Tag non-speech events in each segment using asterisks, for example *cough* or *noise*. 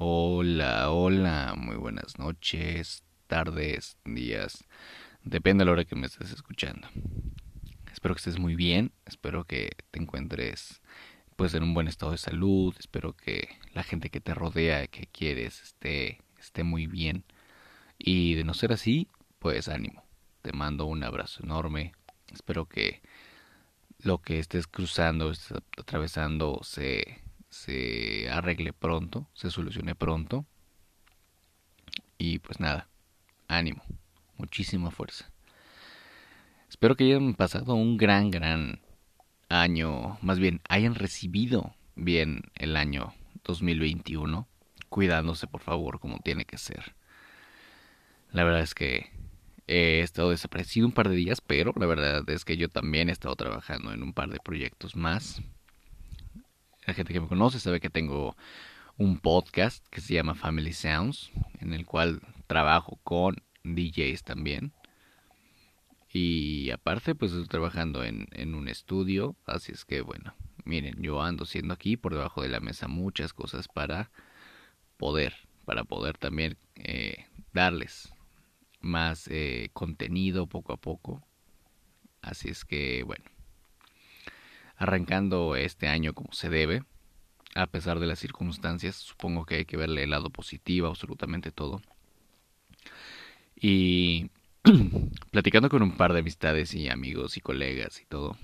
Hola, hola, muy buenas noches, tardes, días, depende de la hora que me estés escuchando. Espero que estés muy bien, espero que te encuentres pues en un buen estado de salud, espero que la gente que te rodea, que quieres, esté, esté muy bien. Y de no ser así, pues ánimo. Te mando un abrazo enorme. Espero que lo que estés cruzando, estés atravesando, se se arregle pronto, se solucione pronto. Y pues nada, ánimo, muchísima fuerza. Espero que hayan pasado un gran, gran año, más bien hayan recibido bien el año 2021, cuidándose por favor como tiene que ser. La verdad es que he estado desaparecido un par de días, pero la verdad es que yo también he estado trabajando en un par de proyectos más. La gente que me conoce sabe que tengo un podcast que se llama Family Sounds, en el cual trabajo con DJs también. Y aparte, pues estoy trabajando en, en un estudio, así es que bueno, miren, yo ando haciendo aquí por debajo de la mesa muchas cosas para poder, para poder también eh, darles más eh, contenido poco a poco. Así es que bueno, arrancando este año como se debe, a pesar de las circunstancias. Supongo que hay que verle el lado positivo absolutamente todo. Y *clears throat* platicando con un par de amistades y amigos y colegas y todo,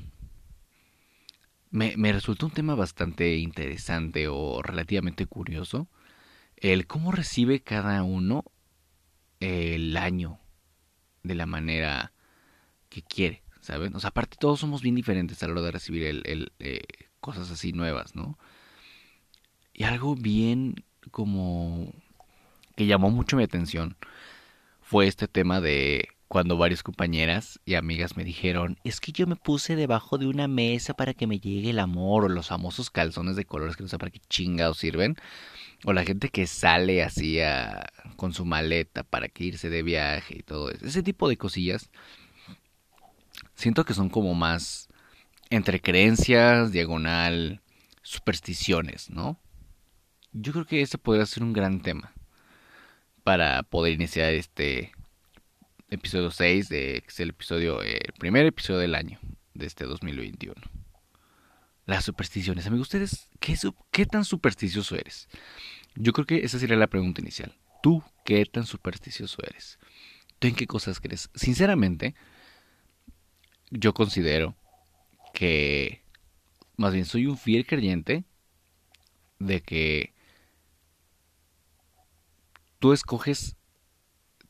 me, me resultó un tema bastante interesante o relativamente curioso el cómo recibe cada uno el año de la manera que quiere. ¿Saben? O sea, aparte todos somos bien diferentes a la hora de recibir el, el eh, cosas así nuevas, ¿no? Y algo bien como que llamó mucho mi atención fue este tema de cuando varias compañeras y amigas me dijeron, es que yo me puse debajo de una mesa para que me llegue el amor, o los famosos calzones de colores que no sé para qué chingados sirven, o la gente que sale así a, con su maleta para que irse de viaje y todo eso. Ese tipo de cosillas siento que son como más entre creencias, diagonal, supersticiones, ¿no? Yo creo que ese podría ser un gran tema para poder iniciar este episodio 6, de, que es el episodio, el primer episodio del año de este 2021. Las supersticiones. Amigos, ¿ustedes qué, qué tan supersticioso eres? Yo creo que esa sería la pregunta inicial. ¿Tú qué tan supersticioso eres? ¿Tú en qué cosas crees? Sinceramente, yo considero que más bien soy un fiel creyente de que tú escoges,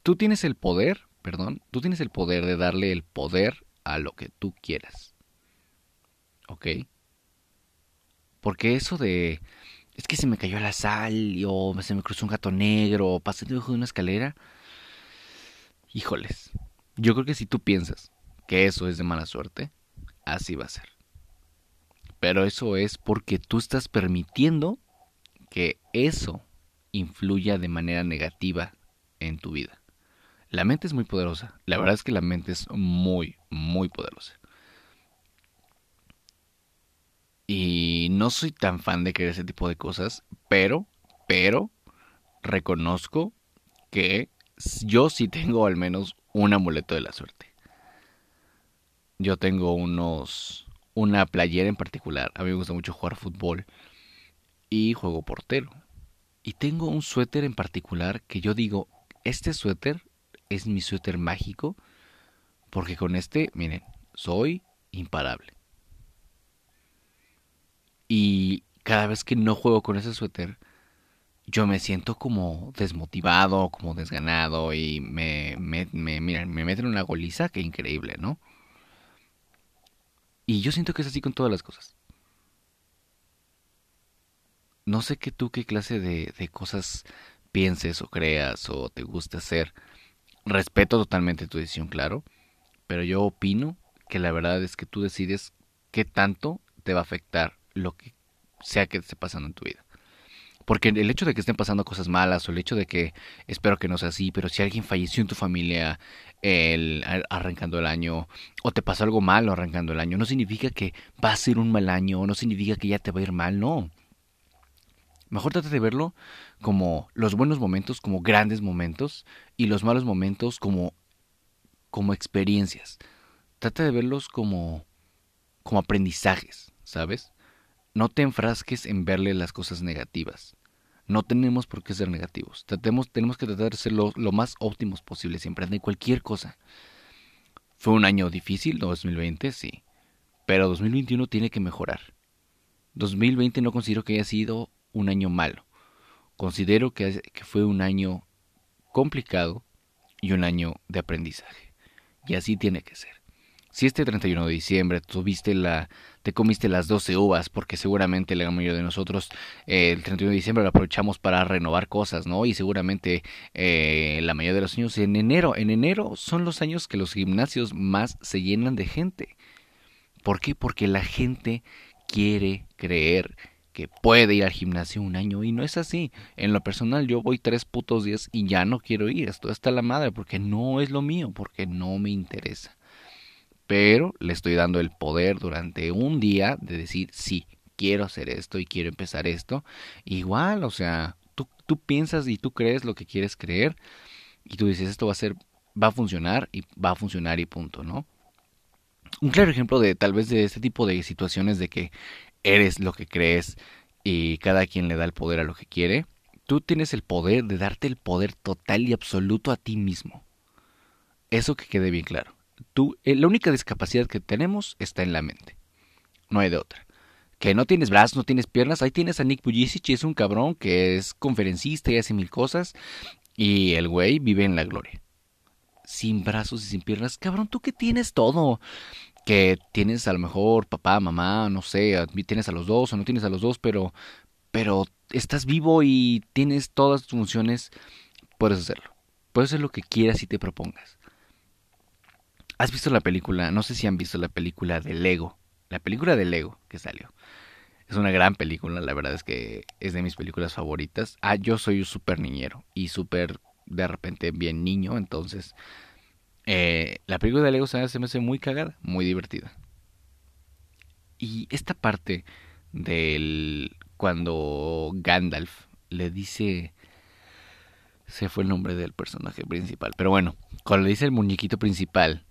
tú tienes el poder, perdón, tú tienes el poder de darle el poder a lo que tú quieras. ¿Ok? Porque eso de, es que se me cayó la sal, o se me cruzó un gato negro, o pasé debajo de una escalera, híjoles, yo creo que si tú piensas que eso es de mala suerte, así va a ser. Pero eso es porque tú estás permitiendo que eso influya de manera negativa en tu vida. La mente es muy poderosa. La verdad es que la mente es muy, muy poderosa. Y no soy tan fan de creer ese tipo de cosas, pero, pero, reconozco que yo sí tengo al menos un amuleto de la suerte. Yo tengo unos. Una playera en particular. A mí me gusta mucho jugar fútbol. Y juego portero. Y tengo un suéter en particular que yo digo: Este suéter es mi suéter mágico. Porque con este, miren, soy imparable. Y cada vez que no juego con ese suéter, yo me siento como desmotivado, como desganado y me, me, me, me meten una goliza que increíble, ¿no? Y yo siento que es así con todas las cosas. No sé que tú qué clase de, de cosas pienses o creas o te gusta hacer. Respeto totalmente tu decisión, claro. Pero yo opino que la verdad es que tú decides qué tanto te va a afectar lo que sea que esté pasando en tu vida. Porque el hecho de que estén pasando cosas malas o el hecho de que, espero que no sea así, pero si alguien falleció en tu familia el, arrancando el año o te pasó algo malo arrancando el año, no significa que va a ser un mal año no significa que ya te va a ir mal, no. Mejor trata de verlo como los buenos momentos, como grandes momentos, y los malos momentos como, como experiencias. Trata de verlos como, como aprendizajes, ¿sabes? No te enfrasques en verle las cosas negativas. No tenemos por qué ser negativos. Tenemos que tratar de ser lo, lo más óptimos posible siempre, de cualquier cosa. Fue un año difícil, 2020, sí. Pero 2021 tiene que mejorar. 2020 no considero que haya sido un año malo. Considero que, que fue un año complicado y un año de aprendizaje. Y así tiene que ser. Si este 31 de diciembre tuviste la, te comiste las 12 uvas, porque seguramente la mayoría de nosotros eh, el 31 de diciembre lo aprovechamos para renovar cosas, ¿no? Y seguramente eh, la mayoría de los niños en enero, en enero son los años que los gimnasios más se llenan de gente. ¿Por qué? Porque la gente quiere creer que puede ir al gimnasio un año y no es así. En lo personal yo voy tres putos días y ya no quiero ir. Esto está la madre porque no es lo mío, porque no me interesa. Pero le estoy dando el poder durante un día de decir sí, quiero hacer esto y quiero empezar esto. Igual, o sea, tú, tú piensas y tú crees lo que quieres creer y tú dices esto va a ser, va a funcionar y va a funcionar y punto, ¿no? Un claro ejemplo de tal vez de este tipo de situaciones de que eres lo que crees y cada quien le da el poder a lo que quiere, tú tienes el poder de darte el poder total y absoluto a ti mismo. Eso que quede bien claro. Tú, eh, la única discapacidad que tenemos está en la mente. No hay de otra. Que no tienes brazos, no tienes piernas, ahí tienes a Nick Pujicic, es un cabrón que es conferencista y hace mil cosas. Y el güey vive en la gloria. Sin brazos y sin piernas. Cabrón, tú que tienes todo que tienes a lo mejor papá, mamá, no sé, tienes a los dos o no tienes a los dos, pero, pero estás vivo y tienes todas tus funciones, puedes hacerlo. Puedes hacer lo que quieras y te propongas. ¿Has visto la película? No sé si han visto la película de Lego. La película de Lego que salió. Es una gran película, la verdad es que es de mis películas favoritas. Ah, yo soy un súper niñero y súper de repente bien niño, entonces eh, la película de Lego se me hace muy cagada, muy divertida. Y esta parte del cuando Gandalf le dice se fue el nombre del personaje principal, pero bueno, cuando le dice el muñequito principal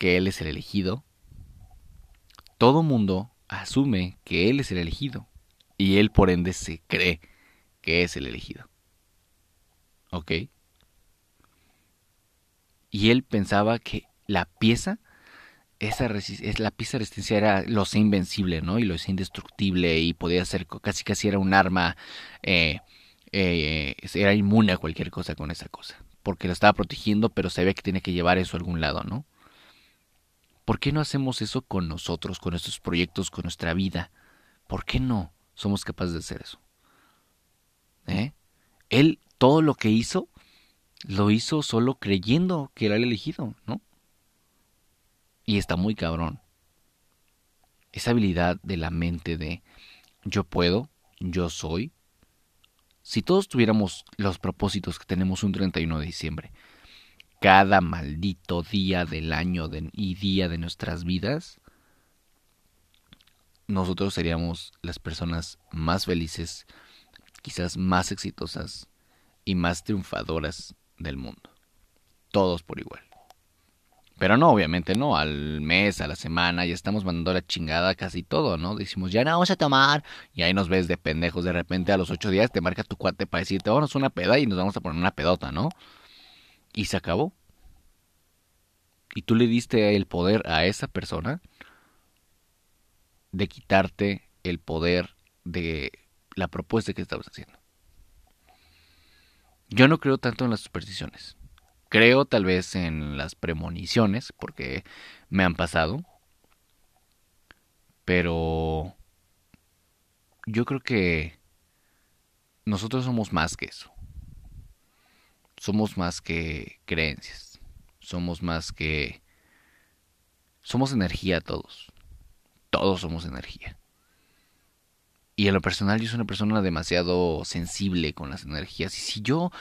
que él es el elegido, todo mundo asume que él es el elegido y él por ende se cree que es el elegido. ¿Ok? y él pensaba que la pieza, esa es la pieza de resistencia era lo sé invencible, ¿no? Y lo sé indestructible y podía ser casi casi era un arma, eh, eh, era inmune a cualquier cosa con esa cosa, porque lo estaba protegiendo, pero sabía que tiene que llevar eso a algún lado, ¿no? ¿Por qué no hacemos eso con nosotros, con nuestros proyectos, con nuestra vida? ¿Por qué no somos capaces de hacer eso? ¿Eh? Él, todo lo que hizo, lo hizo solo creyendo que era el elegido, ¿no? Y está muy cabrón. Esa habilidad de la mente de yo puedo, yo soy. Si todos tuviéramos los propósitos que tenemos un 31 de diciembre, cada maldito día del año y día de nuestras vidas, nosotros seríamos las personas más felices, quizás más exitosas y más triunfadoras del mundo. Todos por igual. Pero no, obviamente no, al mes, a la semana, ya estamos mandando la chingada casi todo, ¿no? Decimos, ya no vamos a tomar, y ahí nos ves de pendejos, de repente a los ocho días te marca tu cuate para decirte, vamos una peda y nos vamos a poner una pedota, ¿no? Y se acabó. Y tú le diste el poder a esa persona de quitarte el poder de la propuesta que estabas haciendo. Yo no creo tanto en las supersticiones. Creo tal vez en las premoniciones, porque me han pasado. Pero yo creo que nosotros somos más que eso. Somos más que creencias. Somos más que... Somos energía todos. Todos somos energía. Y en lo personal yo soy una persona demasiado sensible con las energías. Y si yo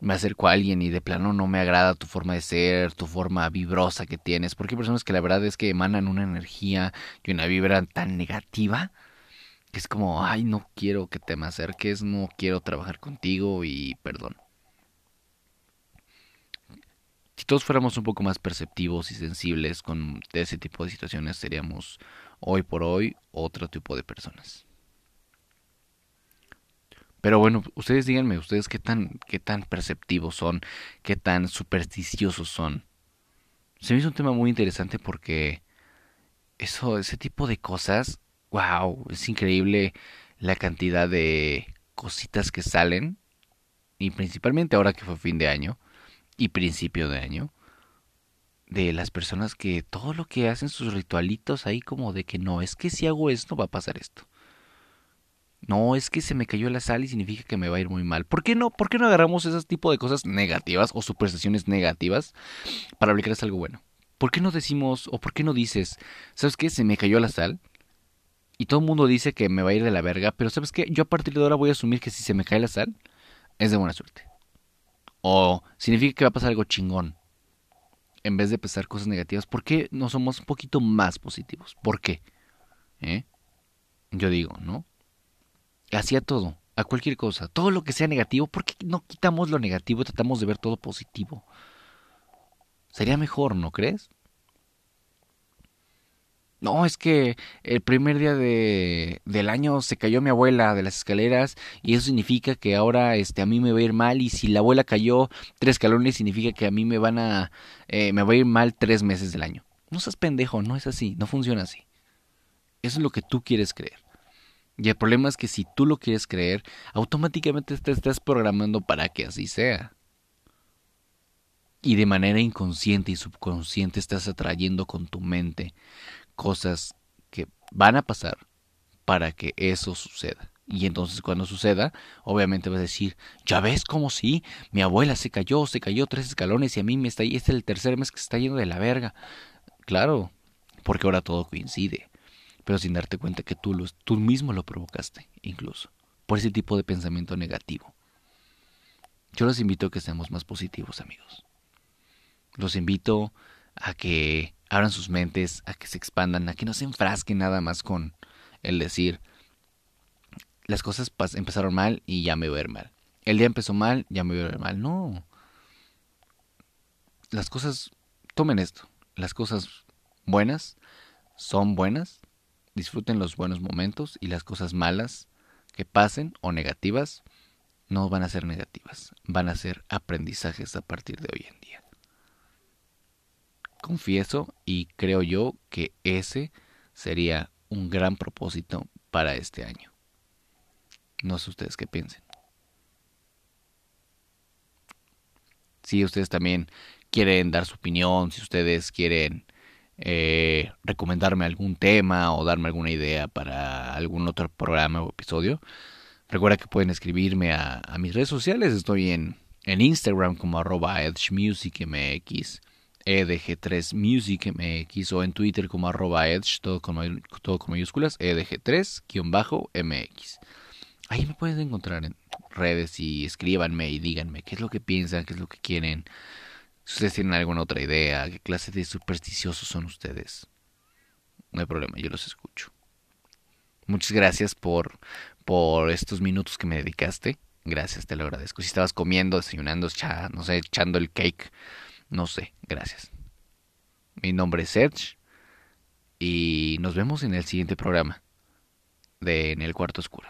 me acerco a alguien y de plano no me agrada tu forma de ser, tu forma vibrosa que tienes, porque hay personas que la verdad es que emanan una energía y una vibra tan negativa Que es como, ay, no quiero que te me acerques, no quiero trabajar contigo y perdón. Si todos fuéramos un poco más perceptivos y sensibles con ese tipo de situaciones, seríamos hoy por hoy otro tipo de personas. Pero bueno, ustedes díganme, ustedes qué tan, qué tan perceptivos son, qué tan supersticiosos son. Se me hizo un tema muy interesante porque eso, ese tipo de cosas, wow, es increíble la cantidad de cositas que salen. Y principalmente ahora que fue fin de año y principio de año. De las personas que todo lo que hacen sus ritualitos ahí como de que no, es que si hago esto va a pasar esto. No, es que se me cayó la sal y significa que me va a ir muy mal. ¿Por qué no? ¿Por qué no agarramos ese tipo de cosas negativas o supersticiones negativas para aplicarles algo bueno? ¿Por qué no decimos o por qué no dices, ¿sabes qué? Se me cayó la sal. Y todo el mundo dice que me va a ir de la verga, pero ¿sabes qué? Yo a partir de ahora voy a asumir que si se me cae la sal, es de buena suerte. O significa que va a pasar algo chingón. En vez de pensar cosas negativas, ¿por qué no somos un poquito más positivos? ¿Por qué? ¿Eh? Yo digo, ¿no? Hacia todo, a cualquier cosa, todo lo que sea negativo, ¿por qué no quitamos lo negativo y tratamos de ver todo positivo? Sería mejor, ¿no crees? No, es que el primer día de, del año se cayó mi abuela de las escaleras y eso significa que ahora este, a mí me va a ir mal y si la abuela cayó tres escalones significa que a mí me van a... Eh, me va a ir mal tres meses del año. No seas pendejo, no es así, no funciona así. Eso es lo que tú quieres creer. Y el problema es que si tú lo quieres creer, automáticamente te estás programando para que así sea. Y de manera inconsciente y subconsciente estás atrayendo con tu mente cosas que van a pasar para que eso suceda. Y entonces cuando suceda, obviamente vas a decir, ya ves como sí, mi abuela se cayó, se cayó tres escalones y a mí me está, este es el tercer mes que se está yendo de la verga. Claro, porque ahora todo coincide pero sin darte cuenta que tú, lo, tú mismo lo provocaste, incluso, por ese tipo de pensamiento negativo. Yo los invito a que seamos más positivos, amigos. Los invito a que abran sus mentes, a que se expandan, a que no se enfrasquen nada más con el decir, las cosas empezaron mal y ya me voy a ver mal. El día empezó mal, ya me voy a ver mal. No. Las cosas, tomen esto, las cosas buenas son buenas disfruten los buenos momentos y las cosas malas que pasen o negativas no van a ser negativas, van a ser aprendizajes a partir de hoy en día. Confieso y creo yo que ese sería un gran propósito para este año. No sé ustedes qué piensen. Si ustedes también quieren dar su opinión, si ustedes quieren eh, recomendarme algún tema o darme alguna idea para algún otro programa o episodio, recuerda que pueden escribirme a, mis redes sociales. Estoy en, en Instagram como arroba edgemusicmx, edg3musicmx o en Twitter como arroba edge, todo con, todo con mayúsculas, edg3-mx. Ahí me pueden encontrar en redes y escríbanme y díganme qué es lo que piensan, qué es lo que quieren. Si ustedes tienen alguna otra idea, qué clase de supersticiosos son ustedes, no hay problema, yo los escucho. Muchas gracias por, por estos minutos que me dedicaste. Gracias, te lo agradezco. Si estabas comiendo, desayunando, no sé, echando el cake, no sé, gracias. Mi nombre es Serge y nos vemos en el siguiente programa de En el Cuarto Oscuro.